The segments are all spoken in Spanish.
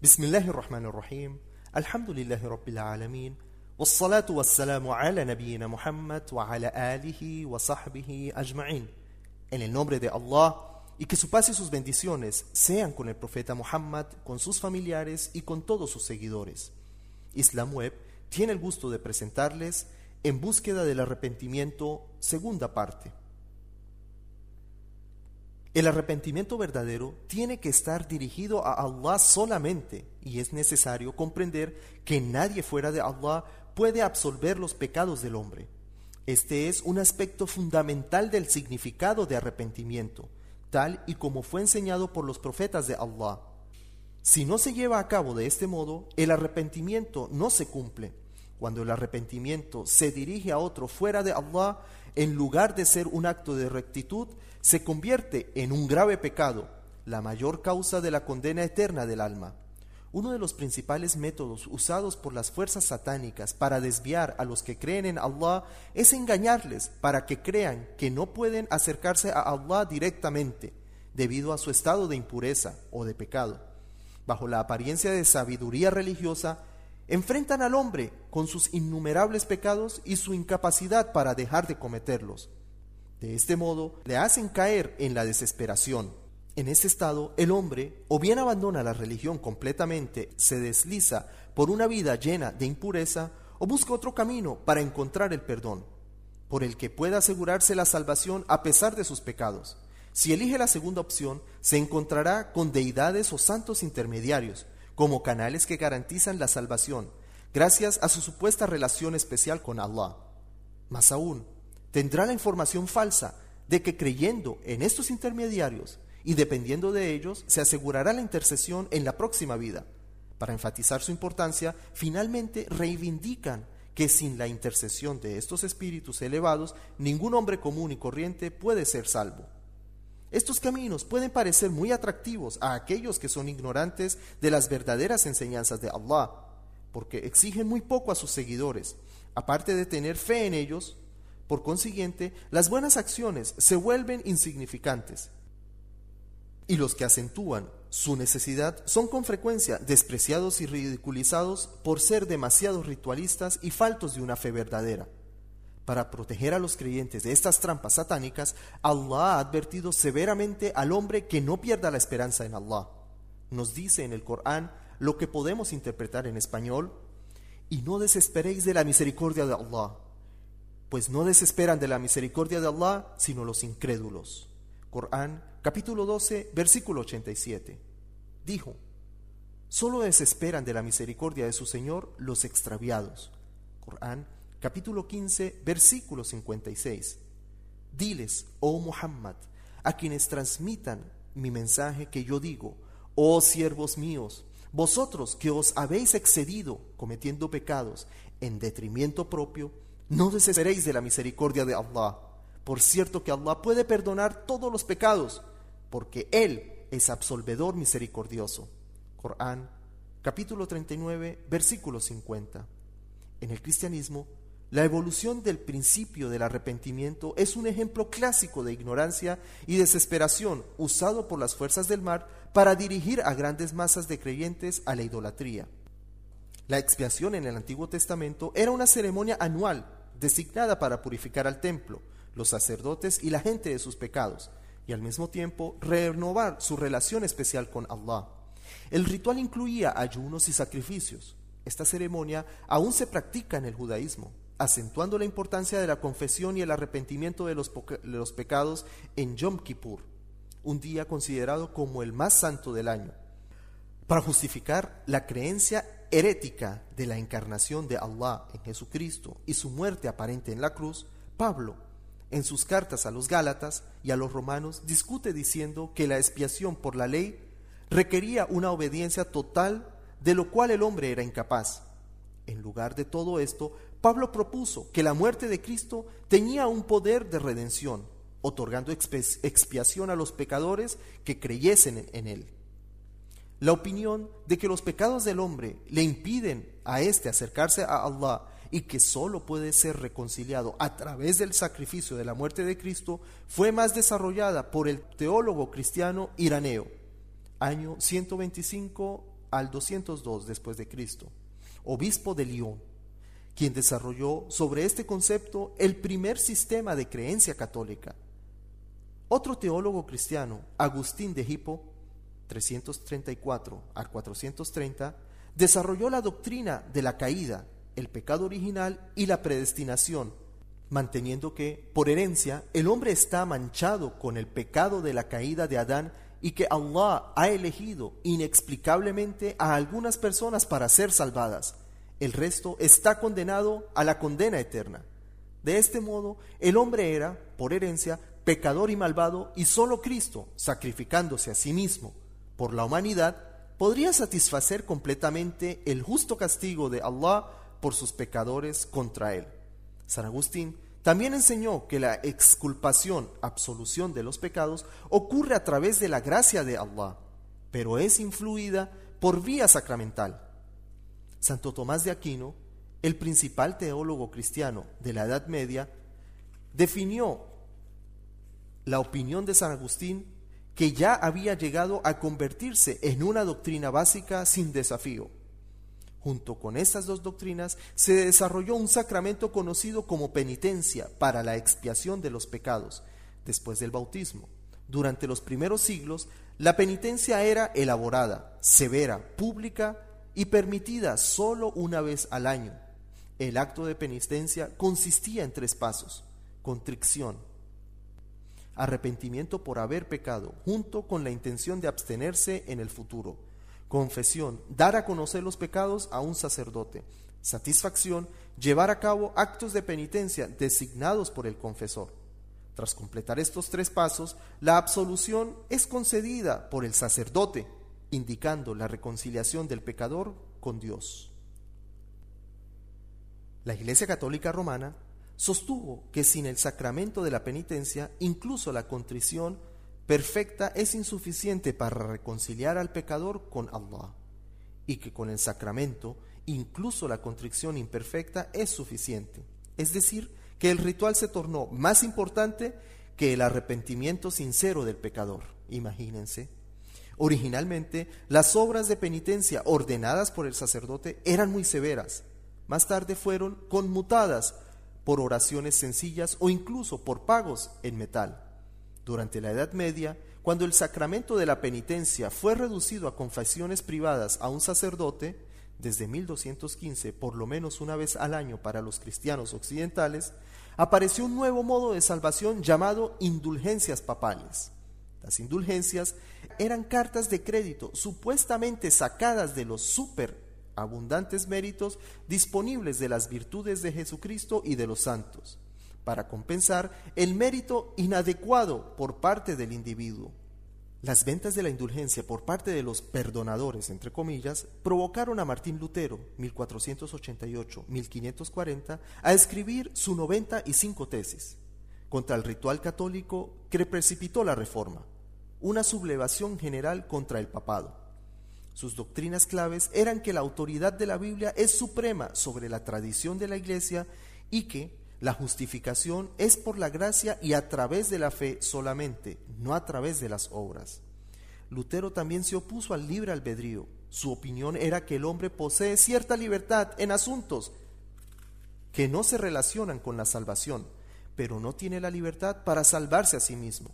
بسم الله الرحمن الرحيم الحمد لله رب العالمين والصلاة والسلام على نبينا محمد وعلى آله وصحبه أجمعين En el nombre de Allah y que su paz y sus bendiciones sean con el profeta Muhammad, con sus familiares y con todos sus seguidores. Islam Web tiene el gusto de presentarles En búsqueda del arrepentimiento, segunda parte. El arrepentimiento verdadero tiene que estar dirigido a Allah solamente y es necesario comprender que nadie fuera de Allah puede absolver los pecados del hombre. Este es un aspecto fundamental del significado de arrepentimiento, tal y como fue enseñado por los profetas de Allah. Si no se lleva a cabo de este modo, el arrepentimiento no se cumple. Cuando el arrepentimiento se dirige a otro fuera de Allah, en lugar de ser un acto de rectitud, se convierte en un grave pecado, la mayor causa de la condena eterna del alma. Uno de los principales métodos usados por las fuerzas satánicas para desviar a los que creen en Allah es engañarles para que crean que no pueden acercarse a Allah directamente debido a su estado de impureza o de pecado. Bajo la apariencia de sabiduría religiosa, enfrentan al hombre con sus innumerables pecados y su incapacidad para dejar de cometerlos. De este modo, le hacen caer en la desesperación. En ese estado, el hombre o bien abandona la religión completamente, se desliza por una vida llena de impureza, o busca otro camino para encontrar el perdón, por el que pueda asegurarse la salvación a pesar de sus pecados. Si elige la segunda opción, se encontrará con deidades o santos intermediarios, como canales que garantizan la salvación, gracias a su supuesta relación especial con Allah. Más aún, tendrá la información falsa de que creyendo en estos intermediarios y dependiendo de ellos, se asegurará la intercesión en la próxima vida. Para enfatizar su importancia, finalmente reivindican que sin la intercesión de estos espíritus elevados, ningún hombre común y corriente puede ser salvo. Estos caminos pueden parecer muy atractivos a aquellos que son ignorantes de las verdaderas enseñanzas de Allah, porque exigen muy poco a sus seguidores, aparte de tener fe en ellos. Por consiguiente, las buenas acciones se vuelven insignificantes. Y los que acentúan su necesidad son con frecuencia despreciados y ridiculizados por ser demasiado ritualistas y faltos de una fe verdadera. Para proteger a los creyentes de estas trampas satánicas, Allah ha advertido severamente al hombre que no pierda la esperanza en Allah. Nos dice en el Corán lo que podemos interpretar en español, y no desesperéis de la misericordia de Allah, pues no desesperan de la misericordia de Allah sino los incrédulos. Corán capítulo 12 versículo 87. Dijo, solo desesperan de la misericordia de su Señor los extraviados. Corán capítulo 15 versículo 56. Diles, oh Muhammad, a quienes transmitan mi mensaje que yo digo, oh siervos míos, vosotros que os habéis excedido cometiendo pecados en detrimento propio, no desesperéis de la misericordia de Allah. Por cierto que Allah puede perdonar todos los pecados, porque Él es absolvedor misericordioso. Corán, capítulo 39, versículo 50. En el cristianismo, la evolución del principio del arrepentimiento es un ejemplo clásico de ignorancia y desesperación usado por las fuerzas del mar para dirigir a grandes masas de creyentes a la idolatría. La expiación en el Antiguo Testamento era una ceremonia anual designada para purificar al templo, los sacerdotes y la gente de sus pecados, y al mismo tiempo renovar su relación especial con Allah. El ritual incluía ayunos y sacrificios. Esta ceremonia aún se practica en el judaísmo, acentuando la importancia de la confesión y el arrepentimiento de los, de los pecados en Yom Kippur, un día considerado como el más santo del año. Para justificar la creencia herética de la encarnación de Allah en Jesucristo y su muerte aparente en la cruz, Pablo, en sus cartas a los Gálatas y a los romanos, discute diciendo que la expiación por la ley requería una obediencia total de lo cual el hombre era incapaz. En lugar de todo esto, Pablo propuso que la muerte de Cristo tenía un poder de redención, otorgando expiación a los pecadores que creyesen en él. La opinión de que los pecados del hombre le impiden a éste acercarse a Allah y que sólo puede ser reconciliado a través del sacrificio de la muerte de Cristo fue más desarrollada por el teólogo cristiano iraneo, año 125 al 202 después de Cristo, obispo de Lyon, quien desarrolló sobre este concepto el primer sistema de creencia católica. Otro teólogo cristiano, Agustín de Hippo, 334 al 430, desarrolló la doctrina de la caída, el pecado original y la predestinación, manteniendo que, por herencia, el hombre está manchado con el pecado de la caída de Adán y que Allah ha elegido inexplicablemente a algunas personas para ser salvadas. El resto está condenado a la condena eterna. De este modo, el hombre era, por herencia, pecador y malvado, y solo Cristo, sacrificándose a sí mismo por la humanidad, podría satisfacer completamente el justo castigo de Allah por sus pecadores contra él. San Agustín también enseñó que la exculpación, absolución de los pecados, ocurre a través de la gracia de Allah, pero es influida por vía sacramental. Santo Tomás de Aquino, el principal teólogo cristiano de la Edad Media, definió la opinión de San Agustín que ya había llegado a convertirse en una doctrina básica sin desafío. Junto con estas dos doctrinas se desarrolló un sacramento conocido como penitencia para la expiación de los pecados después del bautismo. Durante los primeros siglos, la penitencia era elaborada, severa, pública y permitida solo una vez al año. El acto de penitencia consistía en tres pasos, contrición, arrepentimiento por haber pecado, junto con la intención de abstenerse en el futuro, confesión, dar a conocer los pecados a un sacerdote, satisfacción, llevar a cabo actos de penitencia designados por el confesor. Tras completar estos tres pasos, la absolución es concedida por el sacerdote, indicando la reconciliación del pecador con Dios. La Iglesia Católica Romana sostuvo que sin el sacramento de la penitencia, incluso la contrición perfecta es insuficiente para reconciliar al pecador con Allah y que con el sacramento incluso la contrición imperfecta es suficiente. Es decir, que el ritual se tornó más importante que el arrepentimiento sincero del pecador. Imagínense. Originalmente, las obras de penitencia ordenadas por el sacerdote eran muy severas. Más tarde fueron conmutadas por oraciones sencillas o incluso por pagos en metal. Durante la Edad Media, cuando el sacramento de la penitencia fue reducido a confesiones privadas a un sacerdote, desde 1215, por lo menos una vez al año para los cristianos occidentales, apareció un nuevo modo de salvación llamado indulgencias papales. Las indulgencias eran cartas de crédito supuestamente sacadas de los super abundantes méritos disponibles de las virtudes de Jesucristo y de los santos para compensar el mérito inadecuado por parte del individuo. Las ventas de la indulgencia por parte de los perdonadores, entre comillas, provocaron a Martín Lutero, 1488-1540, a escribir su 95 tesis contra el ritual católico que precipitó la reforma, una sublevación general contra el papado. Sus doctrinas claves eran que la autoridad de la Biblia es suprema sobre la tradición de la Iglesia y que la justificación es por la gracia y a través de la fe solamente, no a través de las obras. Lutero también se opuso al libre albedrío. Su opinión era que el hombre posee cierta libertad en asuntos que no se relacionan con la salvación, pero no tiene la libertad para salvarse a sí mismo.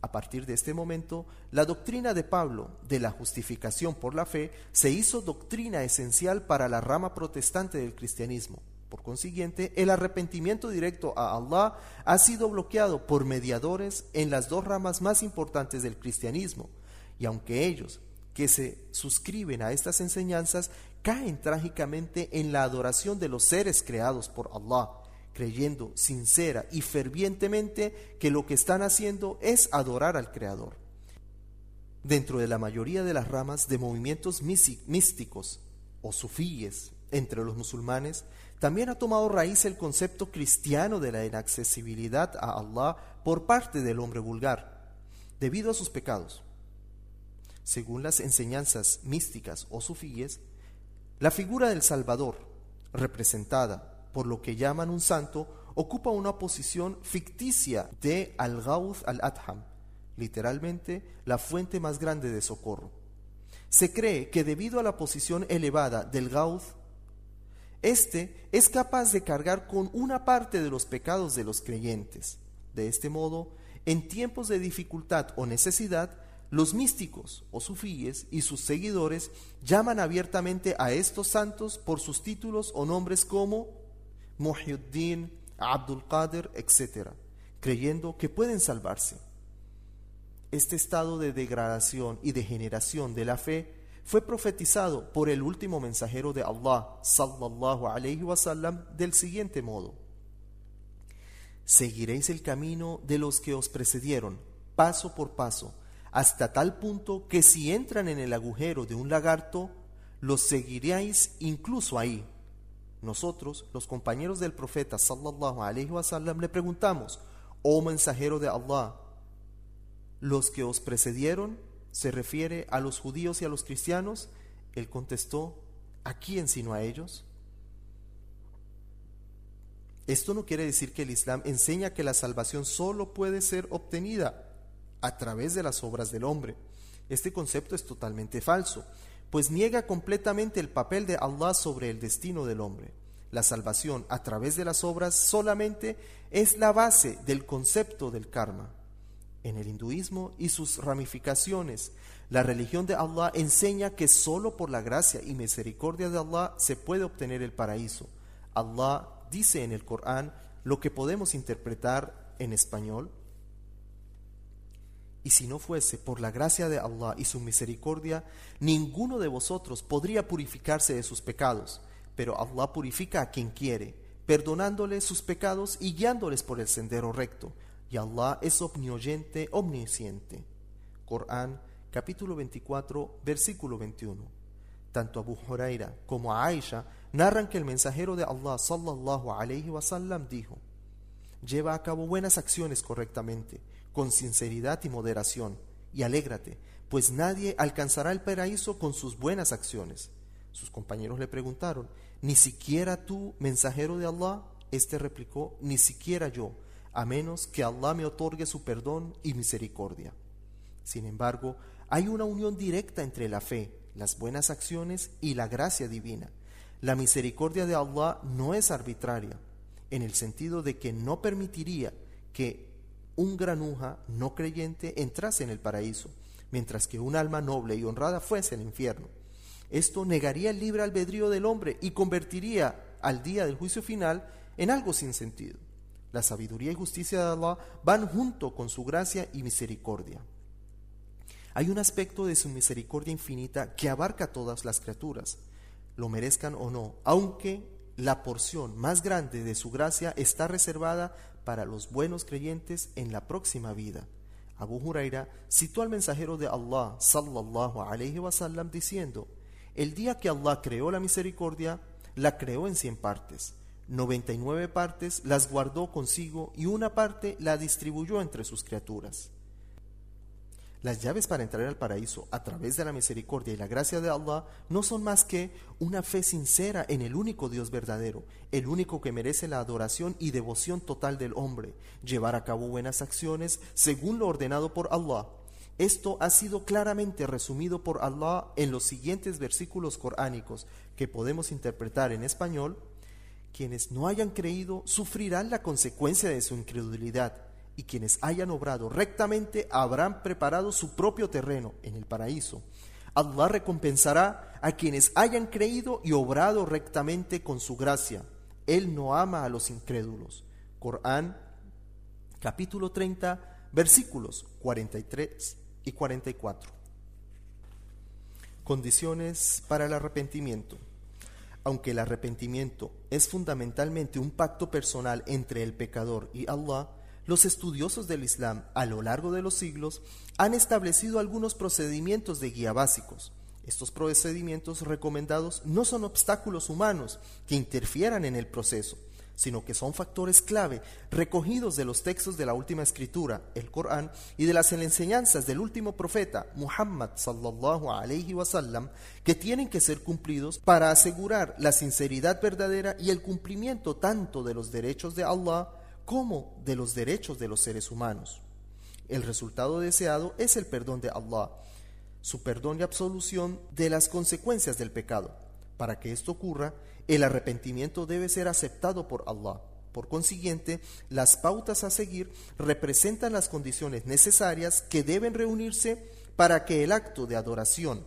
A partir de este momento, la doctrina de Pablo de la justificación por la fe se hizo doctrina esencial para la rama protestante del cristianismo. Por consiguiente, el arrepentimiento directo a Allah ha sido bloqueado por mediadores en las dos ramas más importantes del cristianismo, y aunque ellos que se suscriben a estas enseñanzas caen trágicamente en la adoración de los seres creados por Allah, creyendo sincera y fervientemente que lo que están haciendo es adorar al Creador. Dentro de la mayoría de las ramas de movimientos místicos o sufíes entre los musulmanes, también ha tomado raíz el concepto cristiano de la inaccesibilidad a Allah por parte del hombre vulgar, debido a sus pecados. Según las enseñanzas místicas o sufíes, la figura del Salvador, representada por lo que llaman un santo, ocupa una posición ficticia de Al-Gauth al-Adham, literalmente la fuente más grande de socorro. Se cree que debido a la posición elevada del Gaud, este es capaz de cargar con una parte de los pecados de los creyentes. De este modo, en tiempos de dificultad o necesidad, los místicos o sufíes y sus seguidores llaman abiertamente a estos santos por sus títulos o nombres como Muhyiddin, Abdul Qadir, etc., creyendo que pueden salvarse. Este estado de degradación y degeneración de la fe fue profetizado por el último mensajero de Allah, sallallahu alayhi wasallam, del siguiente modo: Seguiréis el camino de los que os precedieron, paso por paso, hasta tal punto que si entran en el agujero de un lagarto, los seguiréis incluso ahí. Nosotros, los compañeros del profeta sallallahu le preguntamos: Oh mensajero de Allah, los que os precedieron se refiere a los judíos y a los cristianos, él contestó, ¿a quién sino a ellos? Esto no quiere decir que el Islam enseña que la salvación solo puede ser obtenida a través de las obras del hombre. Este concepto es totalmente falso, pues niega completamente el papel de Allah sobre el destino del hombre. La salvación a través de las obras solamente es la base del concepto del karma en el hinduismo y sus ramificaciones. La religión de Allah enseña que solo por la gracia y misericordia de Allah se puede obtener el paraíso. Allah dice en el Corán lo que podemos interpretar en español. Y si no fuese por la gracia de Allah y su misericordia, ninguno de vosotros podría purificarse de sus pecados, pero Allah purifica a quien quiere, perdonándole sus pecados y guiándoles por el sendero recto y Allah es omnioyente, omnisciente. Corán capítulo 24, versículo 21. Tanto Abu Huraira como Aisha narran que el mensajero de Allah sallallahu alayhi wasallam dijo: Lleva a cabo buenas acciones correctamente, con sinceridad y moderación, y alégrate, pues nadie alcanzará el paraíso con sus buenas acciones. Sus compañeros le preguntaron: ¿Ni siquiera tú, mensajero de Allah? Este replicó: Ni siquiera yo a menos que Allah me otorgue su perdón y misericordia. Sin embargo, hay una unión directa entre la fe, las buenas acciones y la gracia divina. La misericordia de Allah no es arbitraria, en el sentido de que no permitiría que un granuja no creyente entrase en el paraíso, mientras que un alma noble y honrada fuese el infierno. Esto negaría el libre albedrío del hombre y convertiría al día del juicio final en algo sin sentido. La sabiduría y justicia de Allah van junto con su gracia y misericordia. Hay un aspecto de su misericordia infinita que abarca a todas las criaturas, lo merezcan o no, aunque la porción más grande de su gracia está reservada para los buenos creyentes en la próxima vida. Abu Huraira citó al mensajero de Allah sallallahu alayhi wasallam diciendo: El día que Allah creó la misericordia, la creó en cien partes 99 partes las guardó consigo y una parte la distribuyó entre sus criaturas. Las llaves para entrar al paraíso a través de la misericordia y la gracia de Allah no son más que una fe sincera en el único Dios verdadero, el único que merece la adoración y devoción total del hombre, llevar a cabo buenas acciones según lo ordenado por Allah. Esto ha sido claramente resumido por Allah en los siguientes versículos coránicos que podemos interpretar en español quienes no hayan creído sufrirán la consecuencia de su incredulidad, y quienes hayan obrado rectamente habrán preparado su propio terreno en el paraíso. Allah recompensará a quienes hayan creído y obrado rectamente con su gracia. Él no ama a los incrédulos. Corán capítulo 30 versículos 43 y 44. Condiciones para el arrepentimiento. Aunque el arrepentimiento es fundamentalmente un pacto personal entre el pecador y Allah, los estudiosos del Islam a lo largo de los siglos han establecido algunos procedimientos de guía básicos. Estos procedimientos recomendados no son obstáculos humanos que interfieran en el proceso, sino que son factores clave recogidos de los textos de la última escritura, el Corán, y de las enseñanzas del último profeta, Muhammad sallallahu alayhi wasallam, que tienen que ser cumplidos para asegurar la sinceridad verdadera y el cumplimiento tanto de los derechos de Allah como de los derechos de los seres humanos. El resultado deseado es el perdón de Allah. su perdón y absolución de las consecuencias del pecado. Para que esto ocurra, el arrepentimiento debe ser aceptado por Allah. Por consiguiente, las pautas a seguir representan las condiciones necesarias que deben reunirse para que el acto de adoración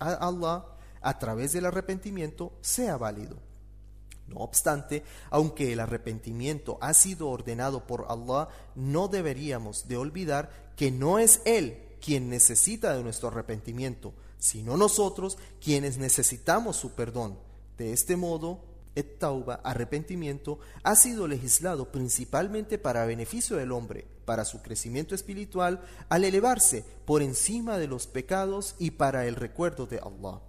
a Allah a través del arrepentimiento sea válido. No obstante, aunque el arrepentimiento ha sido ordenado por Allah, no deberíamos de olvidar que no es Él quien necesita de nuestro arrepentimiento, sino nosotros quienes necesitamos su perdón. De este modo, et tauba, arrepentimiento, ha sido legislado principalmente para beneficio del hombre, para su crecimiento espiritual, al elevarse por encima de los pecados y para el recuerdo de Allah.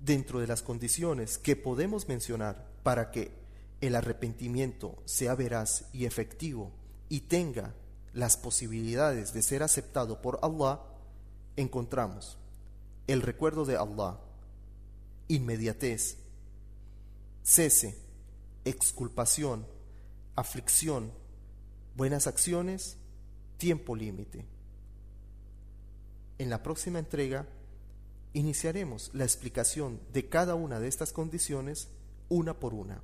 Dentro de las condiciones que podemos mencionar para que el arrepentimiento sea veraz y efectivo y tenga las posibilidades de ser aceptado por Allah, encontramos el recuerdo de Allah, inmediatez, cese, exculpación, aflicción, buenas acciones, tiempo límite. En la próxima entrega iniciaremos la explicación de cada una de estas condiciones una por una.